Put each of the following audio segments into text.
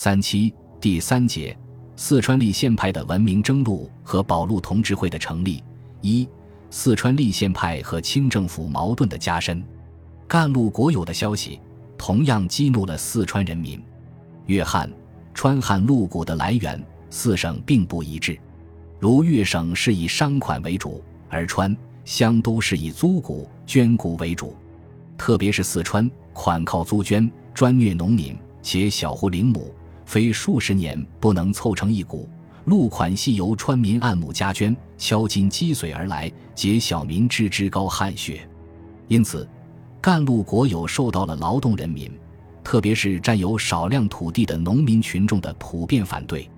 三七第三节，四川立宪派的文明征路和保路同志会的成立。一、四川立宪派和清政府矛盾的加深。赣路国有的消息同样激怒了四川人民。粤汉、川汉路股的来源，四省并不一致。如粤省是以商款为主，而川湘都是以租股、捐股为主。特别是四川，款靠租捐，专虐农民，且小户零亩，非数十年不能凑成一股。路款系由川民按亩加捐，敲金积髓而来，解小民之之高汗血。因此，赣路国有受到了劳动人民，特别是占有少量土地的农民群众的普遍反对。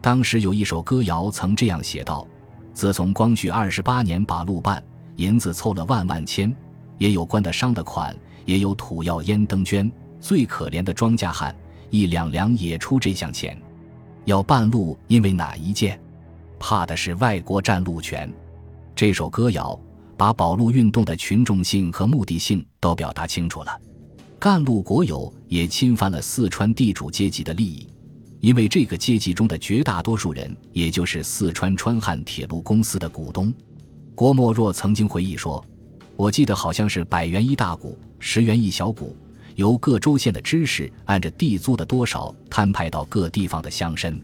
当时有一首歌谣曾这样写道：“自从光绪二十八年把路办，银子凑了万万千。”也有官的商的款，也有土要烟灯捐。最可怜的庄稼汉，一两粮也出这项钱。要半路，因为哪一件？怕的是外国占路权。这首歌谣把保路运动的群众性和目的性都表达清楚了。干路国有也侵犯了四川地主阶级的利益，因为这个阶级中的绝大多数人，也就是四川川汉铁路公司的股东。郭沫若曾经回忆说。我记得好像是百元一大股，十元一小股，由各州县的知识按着地租的多少摊派到各地方的乡绅，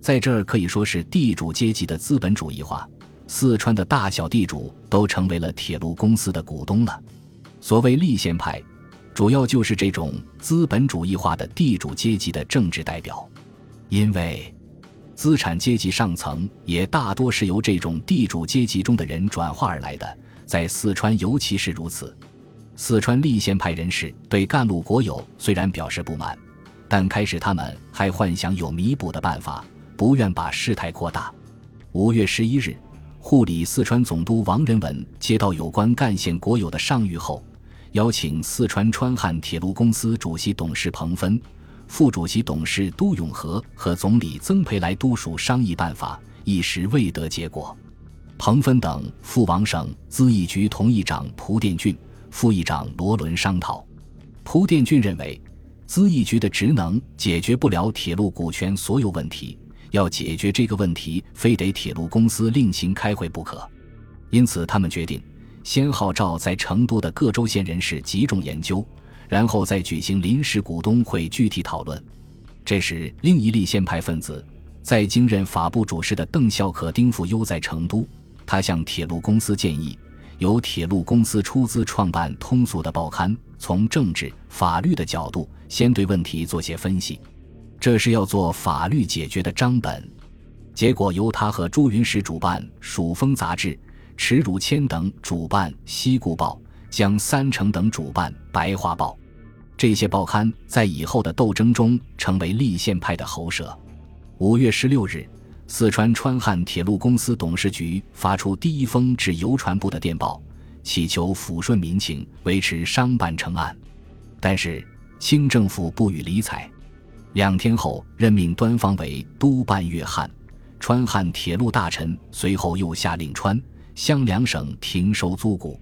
在这儿可以说是地主阶级的资本主义化。四川的大小地主都成为了铁路公司的股东了。所谓立宪派，主要就是这种资本主义化的地主阶级的政治代表，因为资产阶级上层也大多是由这种地主阶级中的人转化而来的。在四川，尤其是如此。四川立宪派人士对赣路国有虽然表示不满，但开始他们还幻想有弥补的办法，不愿把事态扩大。五月十一日，护理四川总督王仁文接到有关赣县国有的上谕后，邀请四川川汉铁路公司主席董事彭芬、副主席董事都永和和总理曾培来督署商议办法，一时未得结果。彭芬等赴王省资议局同议长蒲殿俊、副议长罗伦商讨。蒲殿俊认为，资议局的职能解决不了铁路股权所有问题，要解决这个问题，非得铁路公司另行开会不可。因此，他们决定先号召在成都的各州县人士集中研究，然后再举行临时股东会具体讨论。这时，另一立宪派分子在经任法部主事的邓孝可、丁富优在成都。他向铁路公司建议，由铁路公司出资创办通俗的报刊，从政治、法律的角度先对问题做些分析，这是要做法律解决的章本。结果由他和朱云石主办《蜀风》杂志，迟汝谦等主办《西固报》，江三成等主办《白话报》。这些报刊在以后的斗争中成为立宪派的喉舌。五月十六日。四川川汉铁路公司董事局发出第一封致邮传部的电报，祈求抚顺民情，维持商办成案。但是清政府不予理睬。两天后，任命端方为督办粤汉、川汉铁路大臣，随后又下令川湘两省停收租股。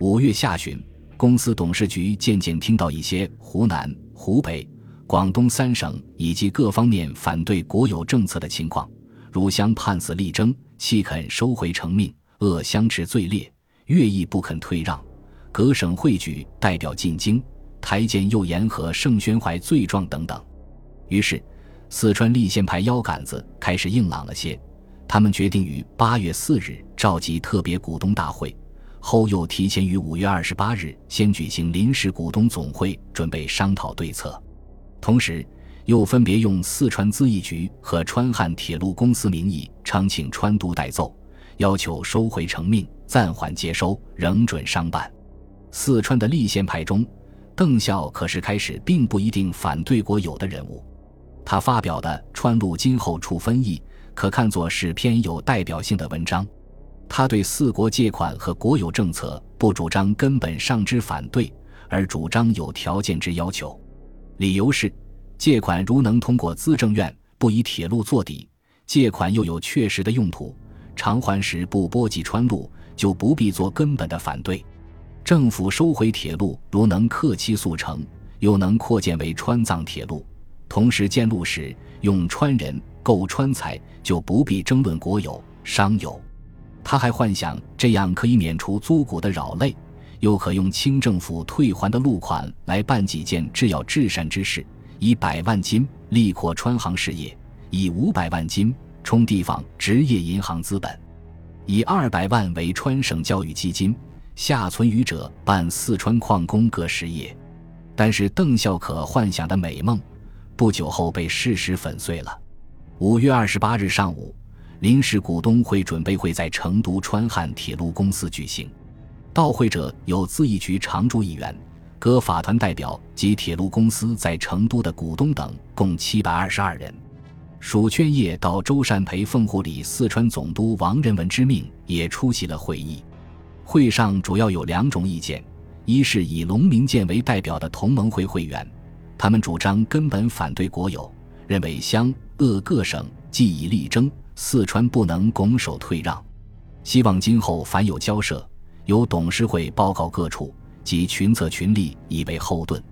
五月下旬，公司董事局渐渐听到一些湖南、湖北、广东三省以及各方面反对国有政策的情况。如相判死力争，弃肯收回成命；恶相持最烈，越亦不肯退让。各省会举代表进京，台检又言和盛宣怀罪状等等。于是，四川立宪派腰杆子开始硬朗了些。他们决定于八月四日召集特别股东大会，后又提前于五月二十八日先举行临时股东总会，准备商讨对策。同时，又分别用四川咨议局和川汉铁路公司名义呈请川督代奏，要求收回成命，暂缓接收，仍准商办。四川的立宪派中，邓孝可是开始并不一定反对国有的人物。他发表的《川路今后处分议》可看作是篇有代表性的文章。他对四国借款和国有政策不主张根本上之反对，而主张有条件之要求，理由是。借款如能通过资政院，不以铁路做底，借款又有确实的用途，偿还时不波及川路，就不必做根本的反对。政府收回铁路，如能克期速成，又能扩建为川藏铁路，同时建路时用川人购川财，就不必争论国有商有。他还幻想这样可以免除租股的扰累，又可用清政府退还的路款来办几件至要至善之事，以百万金力扩川行事业，以五百万金充地方职业银行资本，以二百万为川省教育基金。下存余者办四川矿工各实业，但是邓孝可幻想的美梦，不久后被事实粉碎了。五月二十八日上午，临时股东会准备会在成都川汉铁路公司举行，到会者有资议局常驻议员、各法团代表及铁路公司在成都的股东等，共七百二十二人。蜀劝业到舟山陪奉护理四川总督王仁文之命，也出席了会议。会上主要有两种意见：一是以龙明建为代表的同盟会会员，他们主张根本反对国有，认为湘鄂各省既已力争，四川不能拱手退让，希望今后凡有交涉，由董事会报告各处及群策群力以为后盾；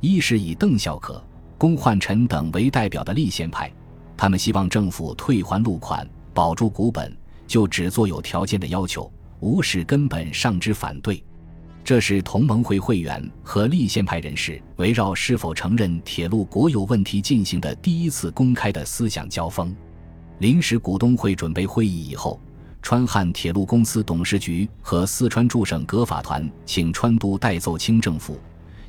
一是以邓孝可、龚焕臣等为代表的立宪派，他们希望政府退还路款，保住股本，就只做有条件的要求。无视根本上之反对，这是同盟会会员和立宪派人士围绕是否承认铁路国有问题进行的第一次公开的思想交锋。临时股东会准备会议以后，川汉铁路公司董事局和四川驻省革法团请川督代奏清政府，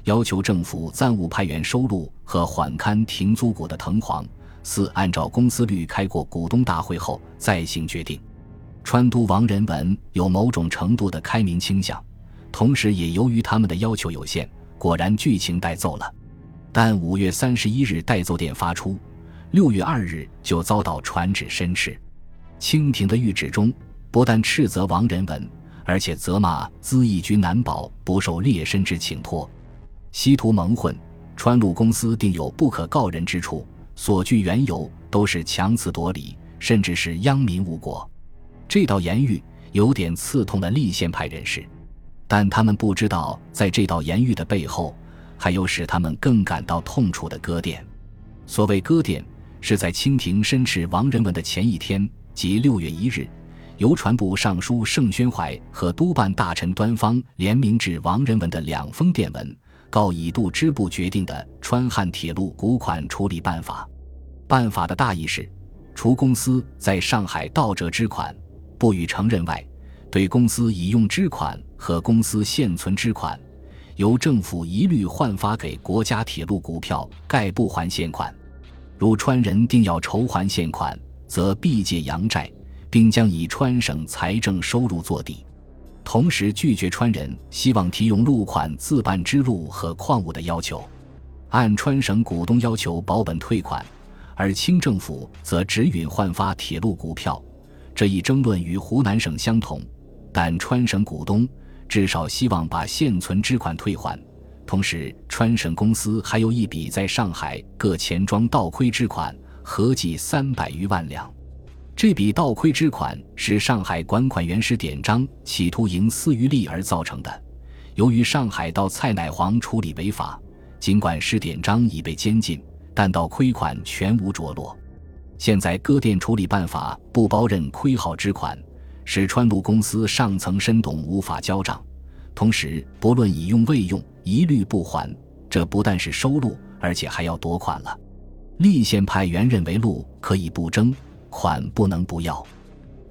要求政府暂勿派员收录和缓刊停租股的藤黄。四按照公司律开过股东大会后再行决定。川督王仁文有某种程度的开明倾向，同时也由于他们的要求有限，果然剧情代奏了。但五月三十一日代奏电发出，六月二日就遭到传旨申斥。清廷的谕旨中不但斥责王仁文，而且责骂资义局难保不受劣绅之请托，稀图蒙混，川路公司定有不可告人之处，所据缘由都是强词夺理，甚至是殃民误国。这道言语有点刺痛了立宪派人士，但他们不知道，在这道言语的背后，还有使他们更感到痛楚的割电。所谓割电，是在清廷申斥王仁文的前一天，即六月一日，邮传部尚书盛宣怀和督办大臣端方联名致王仁文的两封电文，告以度支部决定的川汉铁路股款处理办法。办法的大意是，除公司在上海盗折之款。不予承认外，对公司已用之款和公司现存之款，由政府一律换发给国家铁路股票，概不还现款。如川人定要筹还现款，则必借洋债，并将以川省财政收入做底。同时拒绝川人希望提用路款自办之路和矿物的要求，按川省股东要求保本退款，而清政府则只允换发铁路股票。这一争论与湖南省相同，但川省股东至少希望把现存支款退还。同时，川省公司还有一笔在上海各钱庄倒亏支款，合计三百余万两。这笔倒亏之款是上海管款员师典章企图营私渔利而造成的。由于上海到蔡乃煌处理违法，尽管师典章已被监禁，但倒亏款全无着落。现在割电处理办法不包认亏耗之款，使川路公司上层深懂无法交账，同时不论已用未用一律不还，这不但是收路，而且还要夺款了。立宪派原认为路可以不征，款不能不要；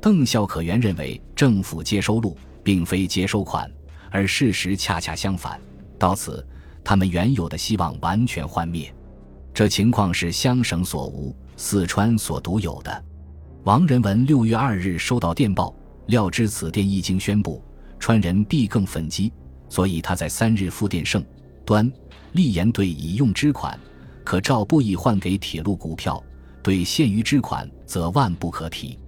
邓孝可原认为政府接收路，并非接收款，而事实恰恰相反。到此，他们原有的希望完全幻灭。这情况是湘省所无。四川所独有的，王仁文六月二日收到电报，料知此电一经宣布，川人必更愤激，所以他在三日复电盛端，立言对已用之款，可照不以换给铁路股票；对现余之款，则万不可提。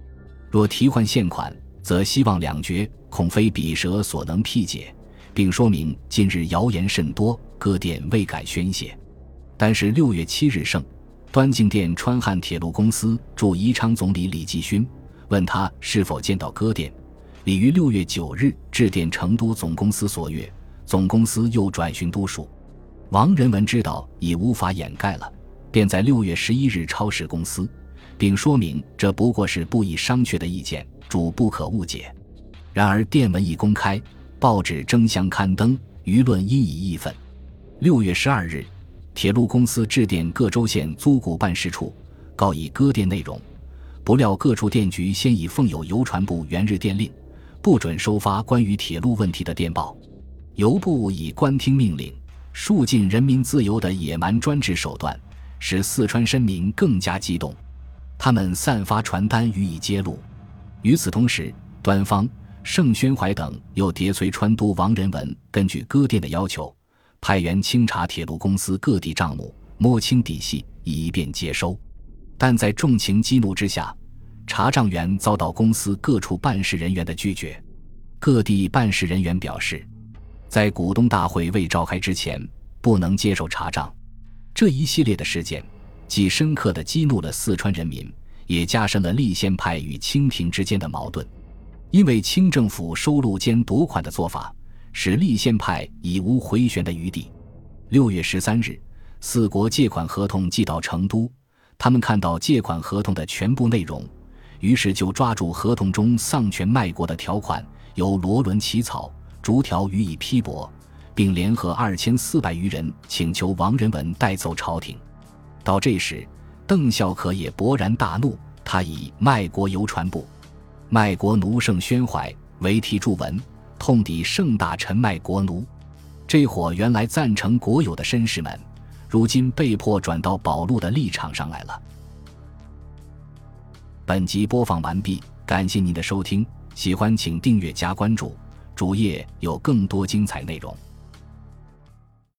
若提换现款，则希望两绝，恐非笔舌所能辟解，并说明近日谣言甚多，各店未敢宣泄。但是六月七日盛。端敬殿川汉铁路公司驻宜昌总理李继勋问他是否见到歌店，李于六月九日致电成都总公司索阅，总公司又转询都署。王仁文知道已无法掩盖了，便在六月十一日超市公司，并说明这不过是不以商榷的意见，主不可误解。然而电文一公开，报纸争相刊登，舆论因以义愤。六月十二日，铁路公司致电各州县租股办事处，告以割电内容。不料各处电局先已奉有邮传部原日电令，不准收发关于铁路问题的电报。邮部以官听命令、树尽人民自由的野蛮专制手段，使四川绅民更加激动。他们散发传单予以揭露。与此同时，端方、盛宣怀等又迭随川督王仁文，根据割电的要求，派员清查铁路公司各地账目，摸清底细，以便接收。但在众情激怒之下，查账员遭到公司各处办事人员的拒绝。各地办事人员表示，在股东大会未召开之前，不能接受查账。这一系列的事件，既深刻地激怒了四川人民，也加深了立宪派与清廷之间的矛盾。因为清政府收录兼夺款的做法，使立宪派已无回旋的余地。六月十三日，四国借款合同寄到成都。他们看到借款合同的全部内容，于是就抓住合同中丧权卖国的条款，由罗伦起草，逐条予以批驳，并联合二千四百余人请求王仁文带走朝廷。到这时，邓孝可也勃然大怒，他以卖国邮传部、卖国奴盛宣怀为题著文，痛抵盛大臣卖国奴。这伙原来赞成国有的绅士们。如今被迫转到保路的立场上来了。本集播放完毕，感谢您的收听，喜欢请订阅加关注，主页有更多精彩内容。